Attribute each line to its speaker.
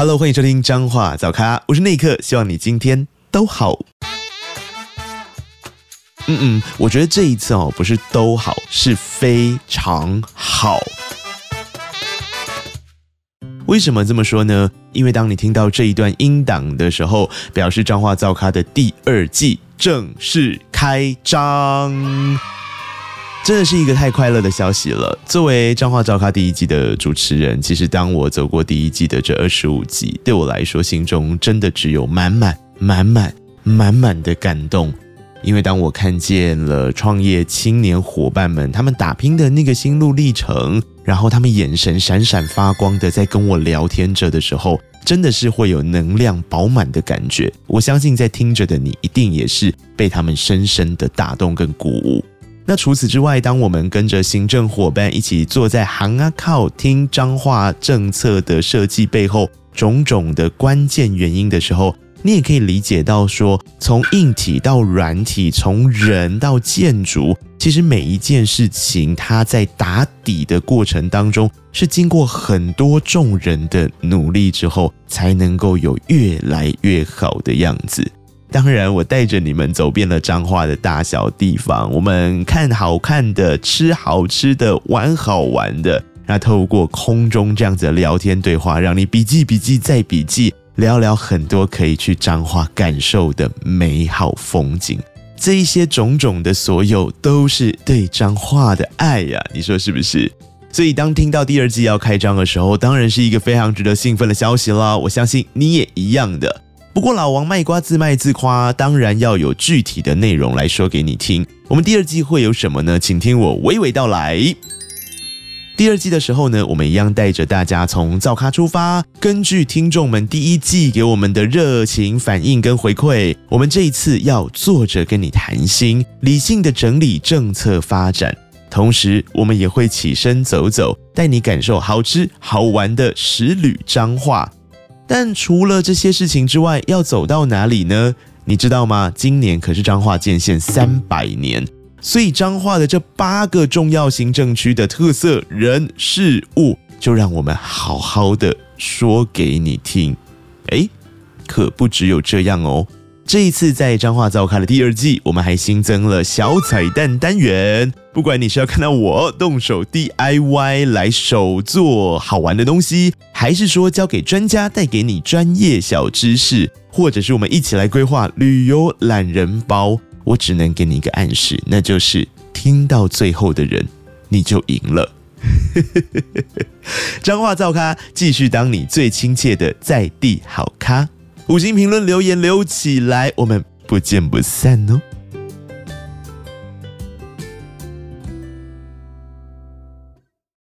Speaker 1: Hello，欢迎收听彰话早咖，我是内克，希望你今天都好。嗯嗯，我觉得这一次哦，不是都好，是非常好。为什么这么说呢？因为当你听到这一段音档的时候，表示彰话噪咖的第二季正式开张。真的是一个太快乐的消息了。作为彰化照咖第一季的主持人，其实当我走过第一季的这二十五集，对我来说，心中真的只有满满、满满、满满的感动。因为当我看见了创业青年伙伴们他们打拼的那个心路历程，然后他们眼神闪闪发光的在跟我聊天着的时候，真的是会有能量饱满的感觉。我相信在听着的你，一定也是被他们深深的打动跟鼓舞。那除此之外，当我们跟着行政伙伴一起坐在行啊靠听彰化政策的设计背后种种的关键原因的时候，你也可以理解到说，从硬体到软体，从人到建筑，其实每一件事情它在打底的过程当中，是经过很多众人的努力之后，才能够有越来越好的样子。当然，我带着你们走遍了彰化的大小地方，我们看好看的，吃好吃的，玩好玩的。那透过空中这样子的聊天对话，让你笔记笔记再笔记，聊聊很多可以去彰化感受的美好风景。这一些种种的所有，都是对彰化的爱呀，你说是不是？所以当听到第二季要开张的时候，当然是一个非常值得兴奋的消息啦。我相信你也一样的。不过老王卖瓜自卖自夸，当然要有具体的内容来说给你听。我们第二季会有什么呢？请听我娓娓道来。第二季的时候呢，我们一样带着大家从造咖出发，根据听众们第一季给我们的热情反应跟回馈，我们这一次要坐着跟你谈心，理性的整理政策发展，同时我们也会起身走走，带你感受好吃好玩的十旅彰化。但除了这些事情之外，要走到哪里呢？你知道吗？今年可是彰化建县三百年，所以彰化的这八个重要行政区的特色人事物，就让我们好好的说给你听。诶，可不只有这样哦。这一次在彰化造咖的第二季，我们还新增了小彩蛋单元。不管你是要看到我动手 DIY 来手做好玩的东西，还是说交给专家带给你专业小知识，或者是我们一起来规划旅游懒人包，我只能给你一个暗示，那就是听到最后的人，你就赢了。彰话造咖继续当你最亲切的在地好咖。五星评论留言留起来，我们不见不散哦。